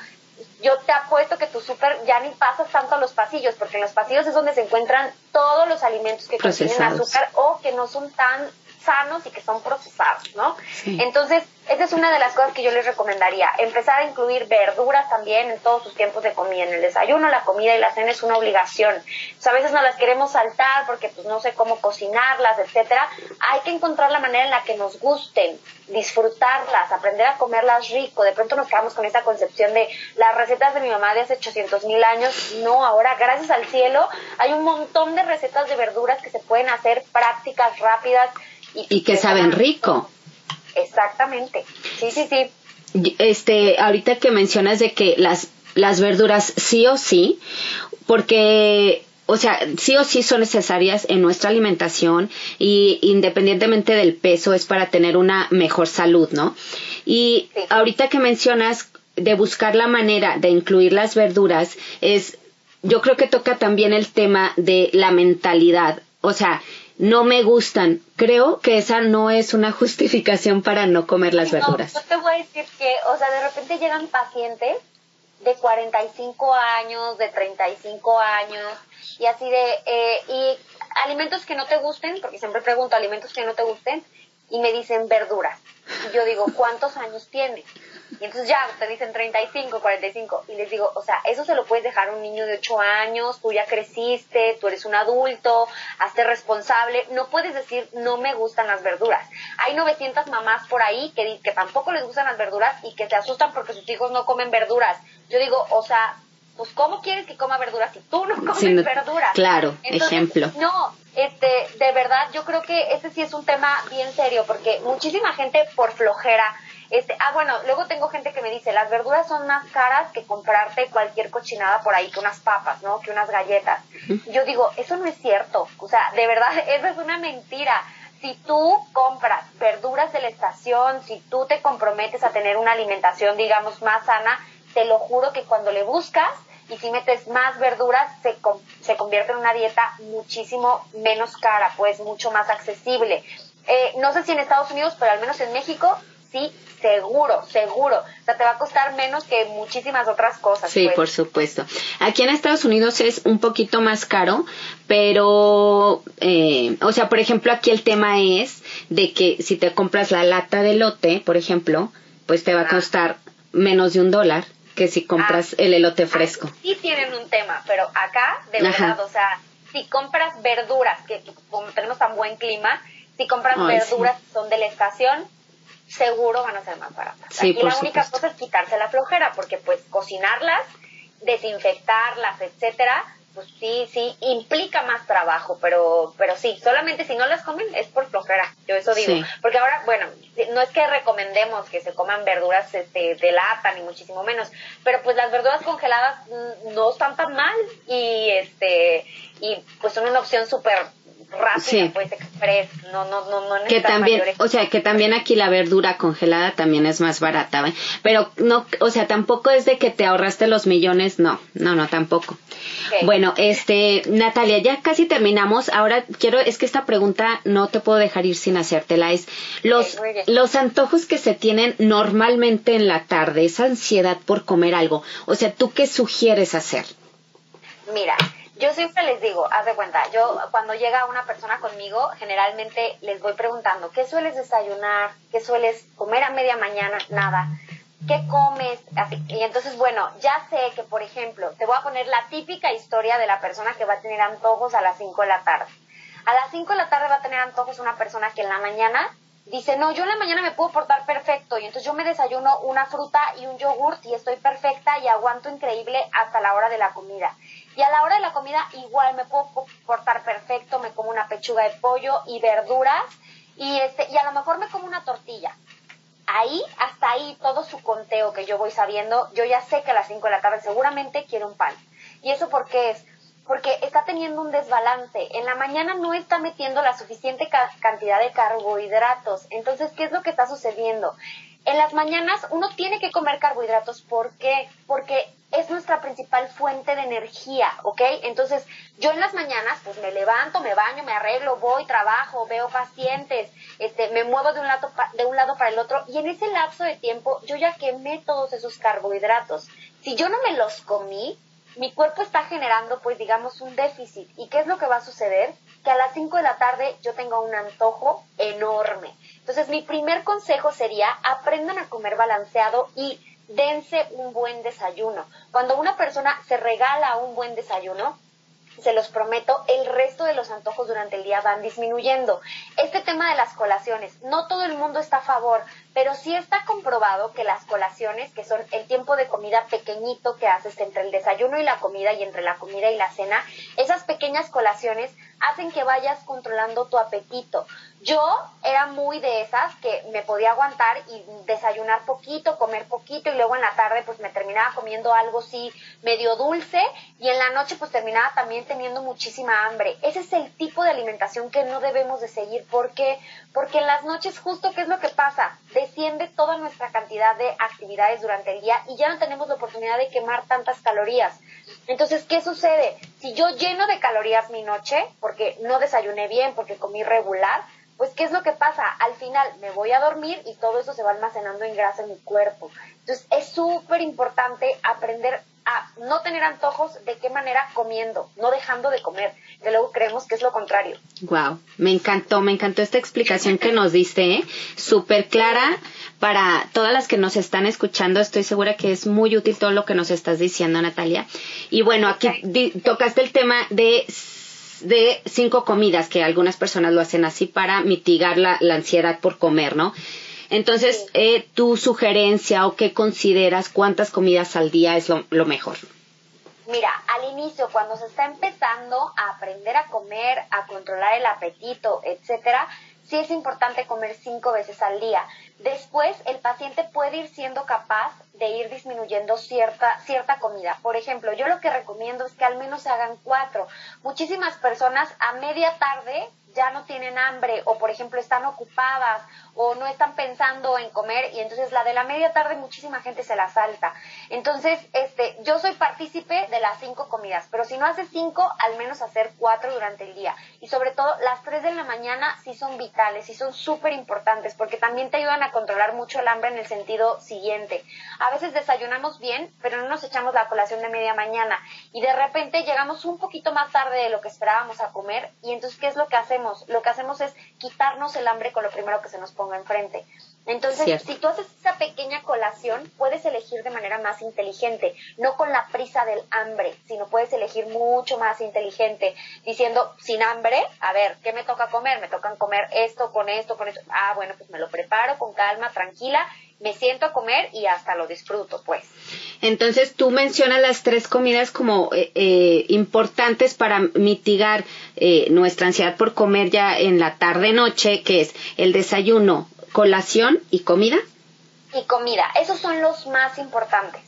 yo te apuesto que tu súper ya ni pasas tanto a los pasillos, porque en los pasillos es donde se encuentran todos los alimentos que contienen azúcar o que no son tan sanos y que son procesados, ¿no? Entonces, esa es una de las cosas que yo les recomendaría. Empezar a incluir verduras también en todos sus tiempos de comida. En el desayuno, la comida y la cena es una obligación. a veces no las queremos saltar porque pues no sé cómo cocinarlas, etcétera. Hay que encontrar la manera en la que nos gusten, disfrutarlas, aprender a comerlas rico. De pronto nos quedamos con esa concepción de las recetas de mi mamá de hace 800 mil años. No, ahora gracias al cielo hay un montón de recetas de verduras que se pueden hacer prácticas, rápidas. Y, y que saben rico. Exactamente. Sí, sí, sí. Este, ahorita que mencionas de que las las verduras sí o sí, porque o sea, sí o sí son necesarias en nuestra alimentación y independientemente del peso es para tener una mejor salud, ¿no? Y ahorita que mencionas de buscar la manera de incluir las verduras es yo creo que toca también el tema de la mentalidad, o sea, no me gustan. Creo que esa no es una justificación para no comer las verduras. No, yo te voy a decir que, o sea, de repente llegan pacientes de 45 años, de 35 años, y así de, eh, y alimentos que no te gusten, porque siempre pregunto alimentos que no te gusten, y me dicen verduras. Y yo digo, ¿cuántos años tienes? Y entonces ya te dicen 35, 45. Y les digo, o sea, eso se lo puedes dejar a un niño de 8 años, tú ya creciste, tú eres un adulto, hazte responsable. No puedes decir, no me gustan las verduras. Hay 900 mamás por ahí que, que tampoco les gustan las verduras y que se asustan porque sus hijos no comen verduras. Yo digo, o sea, pues ¿cómo quieres que coma verduras si tú no comes verduras? Claro, ejemplo. No, este, de verdad, yo creo que ese sí es un tema bien serio porque muchísima gente por flojera este, ah, bueno, luego tengo gente que me dice, las verduras son más caras que comprarte cualquier cochinada por ahí, que unas papas, ¿no? Que unas galletas. Yo digo, eso no es cierto. O sea, de verdad, eso es una mentira. Si tú compras verduras de la estación, si tú te comprometes a tener una alimentación, digamos, más sana, te lo juro que cuando le buscas y si metes más verduras, se, se convierte en una dieta muchísimo menos cara, pues mucho más accesible. Eh, no sé si en Estados Unidos, pero al menos en México, sí seguro, seguro. O sea, te va a costar menos que muchísimas otras cosas. Sí, pues. por supuesto. Aquí en Estados Unidos es un poquito más caro, pero, eh, o sea, por ejemplo, aquí el tema es de que si te compras la lata de lote, por ejemplo, pues te va a costar menos de un dólar que si compras ah. el elote fresco. sí tienen un tema, pero acá, de verdad, o sea, si compras verduras, que como tenemos tan buen clima, si compras verduras que son de la estación, seguro van a ser más baratas. y la única cosa es quitarse la flojera, porque pues cocinarlas, desinfectarlas, etcétera, pues sí, sí, implica más trabajo, pero, pero sí, solamente si no las comen es por flojera, yo eso digo. Porque ahora, bueno, no es que recomendemos que se coman verduras este, de lata, ni muchísimo menos, pero pues las verduras congeladas mm, no están tan mal y este, y pues son una opción súper rápida, pues express, no, no, no, no que también, o sea, que también aquí la verdura congelada también es más barata, pero no, o sea, tampoco es de que te ahorraste los millones, no, no, no, tampoco. Bueno, este, Natalia, ya casi terminamos. Ahora quiero, es que esta pregunta no te puedo dejar ir sin hacértela. Es los, los antojos que se tienen normalmente en la tarde, esa ansiedad por comer algo. O sea, ¿tú qué sugieres hacer? Mira, yo siempre les digo, haz de cuenta, yo cuando llega una persona conmigo, generalmente les voy preguntando, ¿qué sueles desayunar? ¿Qué sueles comer a media mañana? Nada. ¿Qué comes? Así. Y entonces, bueno, ya sé que, por ejemplo, te voy a poner la típica historia de la persona que va a tener antojos a las 5 de la tarde. A las 5 de la tarde va a tener antojos una persona que en la mañana dice, no, yo en la mañana me puedo portar perfecto y entonces yo me desayuno una fruta y un yogurt y estoy perfecta y aguanto increíble hasta la hora de la comida. Y a la hora de la comida igual me puedo portar perfecto, me como una pechuga de pollo y verduras y este y a lo mejor me como una tortilla. Ahí, hasta ahí, todo su conteo que yo voy sabiendo, yo ya sé que a las 5 de la tarde seguramente quiere un pan. ¿Y eso por qué es? Porque está teniendo un desbalance. En la mañana no está metiendo la suficiente cantidad de carbohidratos. Entonces, ¿qué es lo que está sucediendo? En las mañanas uno tiene que comer carbohidratos. ¿Por qué? Porque es nuestra principal fuente de energía, ¿ok? Entonces, yo en las mañanas, pues me levanto, me baño, me arreglo, voy, trabajo, veo pacientes, este, me muevo de un lado, de un lado para el otro, y en ese lapso de tiempo yo ya quemé todos esos carbohidratos. Si yo no me los comí, mi cuerpo está generando, pues digamos, un déficit. ¿Y qué es lo que va a suceder? Que a las 5 de la tarde yo tengo un antojo enorme. Entonces, mi primer consejo sería aprendan a comer balanceado y dense un buen desayuno. Cuando una persona se regala un buen desayuno, se los prometo, el resto de los antojos durante el día van disminuyendo. Este tema de las colaciones, no todo el mundo está a favor, pero sí está comprobado que las colaciones, que son el tiempo de comida pequeñito que haces entre el desayuno y la comida y entre la comida y la cena, esas pequeñas colaciones hacen que vayas controlando tu apetito. Yo era muy de esas que me podía aguantar y desayunar poquito, comer poquito y luego en la tarde pues me terminaba comiendo algo así medio dulce y en la noche pues terminaba también teniendo muchísima hambre. Ese es el tipo de alimentación que no debemos de seguir porque porque en las noches justo qué es lo que pasa, desciende toda nuestra cantidad de actividades durante el día y ya no tenemos la oportunidad de quemar tantas calorías. Entonces, ¿qué sucede? Si yo lleno de calorías mi noche porque no desayuné bien, porque comí regular, pues ¿qué es lo que pasa? Al final me voy a dormir y todo eso se va almacenando en grasa en mi cuerpo. Entonces es súper importante aprender a no tener antojos de qué manera comiendo, no dejando de comer, que luego creemos que es lo contrario. Wow, me encantó, me encantó esta explicación que nos diste, ¿eh? súper clara para todas las que nos están escuchando. Estoy segura que es muy útil todo lo que nos estás diciendo, Natalia. Y bueno, aquí tocaste el tema de de cinco comidas, que algunas personas lo hacen así para mitigar la, ansiedad por comer, ¿no? Entonces, eh, tu sugerencia o qué consideras, cuántas comidas al día es lo, lo mejor. Mira, al inicio, cuando se está empezando a aprender a comer, a controlar el apetito, etcétera, sí es importante comer cinco veces al día. Después, el paciente puede ir siendo capaz de ir disminuyendo cierta, cierta comida. Por ejemplo, yo lo que recomiendo es que al menos hagan cuatro. Muchísimas personas a media tarde ya no tienen hambre o por ejemplo están ocupadas o no están pensando en comer y entonces la de la media tarde muchísima gente se la salta. Entonces, este, yo soy partícipe de las cinco comidas, pero si no haces cinco, al menos hacer cuatro durante el día. Y sobre todo, las tres de la mañana sí son vitales, y son súper importantes porque también te ayudan a controlar mucho el hambre en el sentido siguiente. A veces desayunamos bien, pero no nos echamos la colación de media mañana y de repente llegamos un poquito más tarde de lo que esperábamos a comer y entonces, ¿qué es lo que hacemos? Lo que hacemos es quitarnos el hambre con lo primero que se nos ponga enfrente. Entonces, si tú haces esa pequeña colación, puedes elegir de manera más inteligente, no con la prisa del hambre, sino puedes elegir mucho más inteligente, diciendo, sin hambre, a ver, ¿qué me toca comer? Me tocan comer esto, con esto, con esto. Ah, bueno, pues me lo preparo con calma, tranquila, me siento a comer y hasta lo disfruto, pues. Entonces, tú mencionas las tres comidas como eh, eh, importantes para mitigar eh, nuestra ansiedad por comer ya en la tarde-noche, que es el desayuno, colación y comida. Y comida, esos son los más importantes.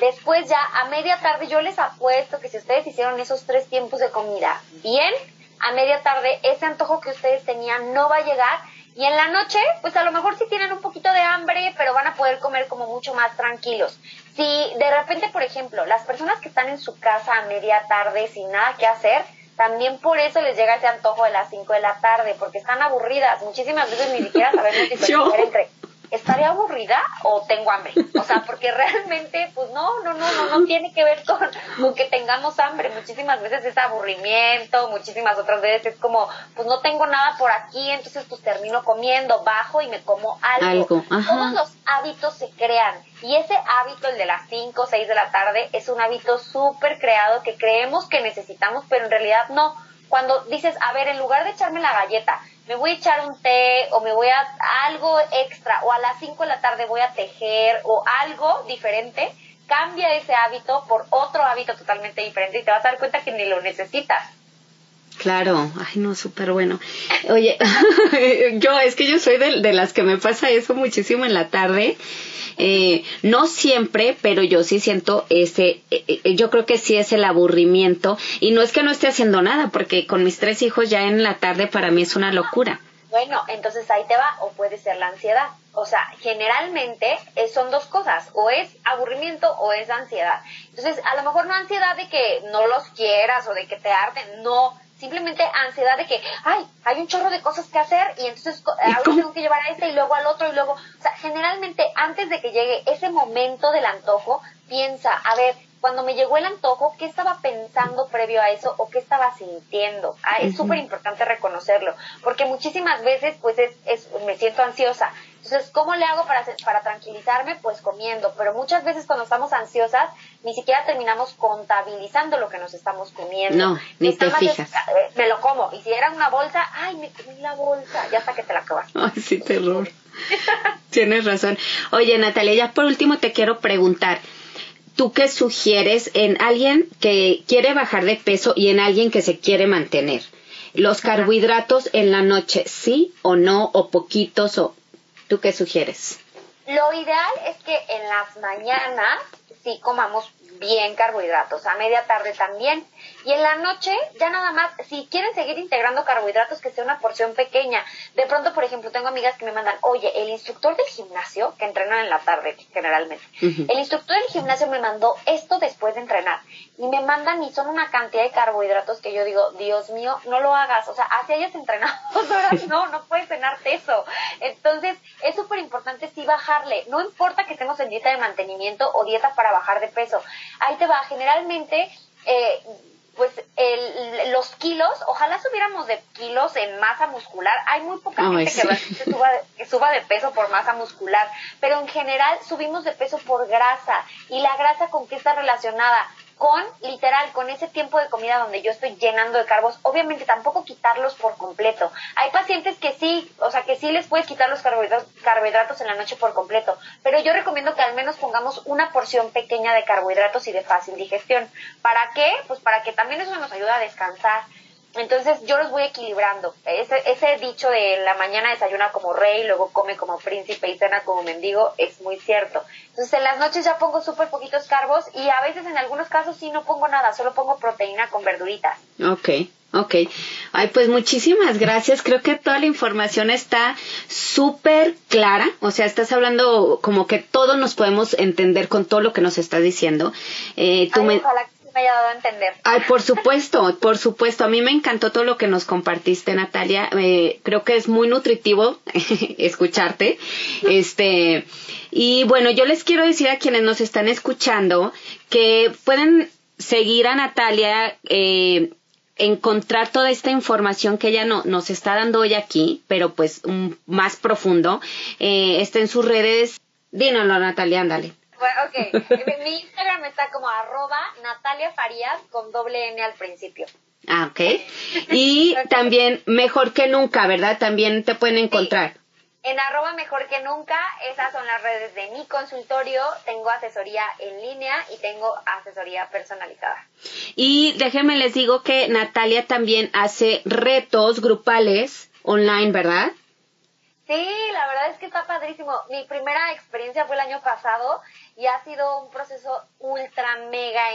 Después ya a media tarde yo les apuesto que si ustedes hicieron esos tres tiempos de comida bien, a media tarde ese antojo que ustedes tenían no va a llegar y en la noche, pues a lo mejor sí tienen un poquito de hambre, pero van a poder comer como mucho más tranquilos. Si de repente, por ejemplo, las personas que están en su casa a media tarde sin nada que hacer, también por eso les llega ese antojo de las 5 de la tarde, porque están aburridas. Muchísimas veces ni siquiera sabemos diferenciar entre ¿estaré aburrida o tengo hambre? O sea, porque realmente, pues no, no, no, no, no tiene que ver con, con que tengamos hambre. Muchísimas veces es aburrimiento, muchísimas otras veces es como, pues no tengo nada por aquí, entonces pues termino comiendo, bajo y me como algo. Todos los hábitos se crean. Y ese hábito, el de las 5 o 6 de la tarde, es un hábito súper creado que creemos que necesitamos, pero en realidad no. Cuando dices, a ver, en lugar de echarme la galleta, me voy a echar un té o me voy a algo extra o a las 5 de la tarde voy a tejer o algo diferente, cambia ese hábito por otro hábito totalmente diferente y te vas a dar cuenta que ni lo necesitas. Claro, ay no, súper bueno. Oye, yo es que yo soy de, las que me pasa eso muchísimo en la tarde. Eh, no siempre, pero yo sí siento ese, eh, eh, yo creo que sí es el aburrimiento y no es que no esté haciendo nada, porque con mis tres hijos ya en la tarde para mí es una locura. Bueno, entonces ahí te va, o puede ser la ansiedad. O sea, generalmente son dos cosas, o es aburrimiento o es ansiedad. Entonces, a lo mejor no ansiedad de que no los quieras o de que te arden, no, simplemente ansiedad de que, ay, hay un chorro de cosas que hacer y entonces ahora tengo que llevar a este y luego al otro y luego, o sea, generalmente antes de que llegue ese momento del antojo, piensa, a ver, cuando me llegó el antojo, ¿qué estaba pensando previo a eso o qué estaba sintiendo? Ah, es súper importante reconocerlo, porque muchísimas veces pues es, es, me siento ansiosa, entonces, ¿cómo le hago para, para tranquilizarme? Pues comiendo. Pero muchas veces cuando estamos ansiosas, ni siquiera terminamos contabilizando lo que nos estamos comiendo. No, ni te fijas. Eh, me lo como. Y si era una bolsa, ay, me comí la bolsa. Ya hasta que te la acabas. Ay, sí, terror. Tienes razón. Oye, Natalia, ya por último te quiero preguntar. ¿Tú qué sugieres en alguien que quiere bajar de peso y en alguien que se quiere mantener? los carbohidratos en la noche, sí o no, o poquitos, o tú qué sugieres? Lo ideal es que en las mañanas sí comamos bien carbohidratos, a media tarde también. Y en la noche, ya nada más, si quieren seguir integrando carbohidratos, que sea una porción pequeña. De pronto, por ejemplo, tengo amigas que me mandan, oye, el instructor del gimnasio, que entrenan en la tarde generalmente, el instructor del gimnasio me mandó esto después de entrenar. Y me mandan y son una cantidad de carbohidratos que yo digo, Dios mío, no lo hagas. O sea, así hayas entrenado dos horas, no, no puedes cenarte eso. Entonces, es súper importante sí bajarle. No importa que estemos en dieta de mantenimiento o dieta para bajar de peso. Ahí te va, generalmente, eh, pues el, los kilos, ojalá subiéramos de kilos en masa muscular. Hay muy poca gente que, suba, que suba de peso por masa muscular, pero en general subimos de peso por grasa. ¿Y la grasa con qué está relacionada? Con, literal, con ese tiempo de comida donde yo estoy llenando de carbos, obviamente tampoco quitarlos por completo. Hay pacientes que sí, o sea, que sí les puedes quitar los carbohidratos, en la noche por completo, pero yo recomiendo que al menos pongamos una porción pequeña de carbohidratos y de fácil digestión. ¿Para qué? Pues para que también eso nos ayude a descansar. Entonces yo los voy equilibrando. Ese, ese dicho de la mañana desayuna como rey, luego come como príncipe y cena como mendigo es muy cierto. Entonces en las noches ya pongo súper poquitos carbos y a veces en algunos casos sí no pongo nada, solo pongo proteína con verduritas. Ok. Ok. Ay, pues muchísimas gracias. Creo que toda la información está súper clara. O sea, estás hablando como que todos nos podemos entender con todo lo que nos estás diciendo. Eh, tú me haya dado a entender. Ay, por supuesto, por supuesto. A mí me encantó todo lo que nos compartiste, Natalia. Eh, creo que es muy nutritivo escucharte. Este, y bueno, yo les quiero decir a quienes nos están escuchando que pueden seguir a Natalia, eh, encontrar toda esta información que ella no, nos está dando hoy aquí, pero pues más profundo. Eh, está en sus redes. Dínoslo, Natalia, ándale. Bueno, ok. Mi Instagram está como arroba Natalia Farías con doble N al principio. Ah, ok. Y también mejor que nunca, ¿verdad? También te pueden encontrar. En arroba mejor que nunca, esas son las redes de mi consultorio. Tengo asesoría en línea y tengo asesoría personalizada. Y déjenme les digo que Natalia también hace retos grupales online, ¿verdad? Sí, la verdad es que está padrísimo. Mi primera experiencia fue el año pasado y ha sido un proceso ultra mega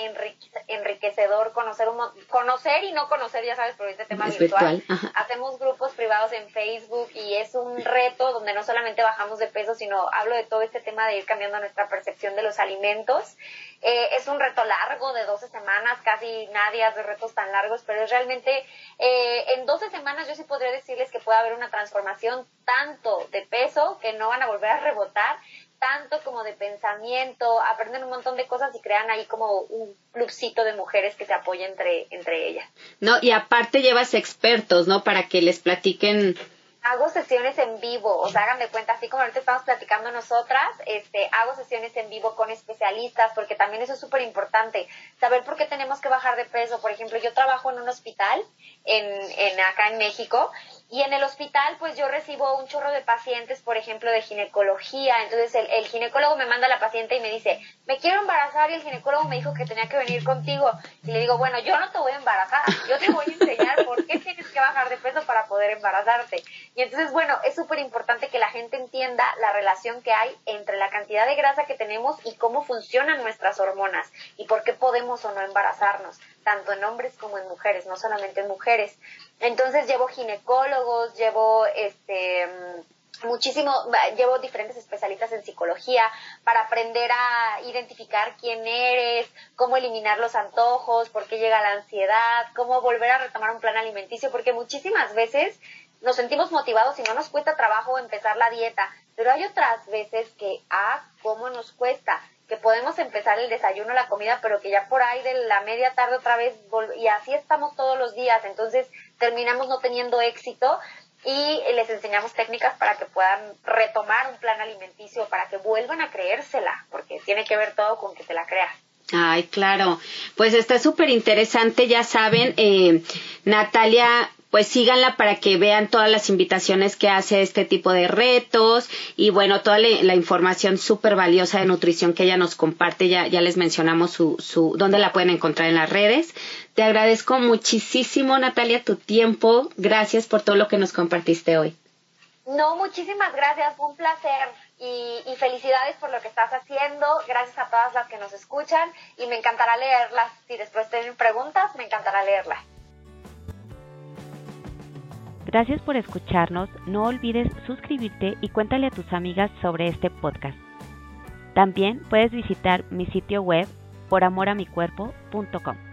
enriquecedor conocer un, conocer y no conocer ya sabes por este tema virtual, hacemos grupos privados en Facebook y es un reto donde no solamente bajamos de peso sino hablo de todo este tema de ir cambiando nuestra percepción de los alimentos. Eh, es un reto largo de 12 semanas casi nadie hace retos tan largos pero es realmente eh, en 12 semanas yo sí podría decirles que puede haber una transformación tanto de peso que no van a volver a rebotar tanto como de pensamiento, aprenden un montón de cosas y crean ahí como un clubcito de mujeres que se apoyen entre, entre ellas. No, y aparte llevas expertos, ¿no? Para que les platiquen hago sesiones en vivo, o sea, háganme cuenta, así como ahorita estamos platicando nosotras, este, hago sesiones en vivo con especialistas, porque también eso es súper importante, saber por qué tenemos que bajar de peso. Por ejemplo, yo trabajo en un hospital en, en acá en México y en el hospital, pues yo recibo un chorro de pacientes, por ejemplo, de ginecología. Entonces el, ginecólogo me manda a la paciente y me dice, me quiero embarazar y el ginecólogo me dijo que tenía que venir contigo. Y le digo, bueno, yo no te voy a embarazar, yo te voy a enseñar por qué tienes que bajar de peso para poder embarazarte. Y entonces, bueno, es súper importante que la gente entienda la relación que hay entre la cantidad de grasa que tenemos y cómo funcionan nuestras hormonas y por qué podemos o no embarazarnos, tanto en hombres como en mujeres, no solamente en mujeres. Entonces llevo ginecólogos, llevo este muchísimo, llevo diferentes especialistas en psicología para aprender a identificar quién eres, cómo eliminar los antojos, por qué llega la ansiedad, cómo volver a retomar un plan alimenticio, porque muchísimas veces nos sentimos motivados y no nos cuesta trabajo empezar la dieta, pero hay otras veces que, ah, cómo nos cuesta, que podemos empezar el desayuno, la comida, pero que ya por ahí de la media tarde otra vez, y así estamos todos los días, entonces terminamos no teniendo éxito y les enseñamos técnicas para que puedan retomar un plan alimenticio, para que vuelvan a creérsela, porque tiene que ver todo con que te la creas. Ay, claro. Pues está súper interesante, ya saben, eh, Natalia pues síganla para que vean todas las invitaciones que hace este tipo de retos y bueno, toda la, información súper valiosa de nutrición que ella nos comparte. Ya, ya les mencionamos su, su, dónde la pueden encontrar en las redes. Te agradezco muchísimo, Natalia, tu tiempo. Gracias por todo lo que nos compartiste hoy. No, muchísimas gracias. Fue un placer y, felicidades por lo que estás haciendo. Gracias a todas las que nos escuchan y me encantará leerlas. Si después tienen preguntas, me encantará leerlas. Gracias por escucharnos. No olvides suscribirte y cuéntale a tus amigas sobre este podcast. También puedes visitar mi sitio web poramoramicuerpo.com.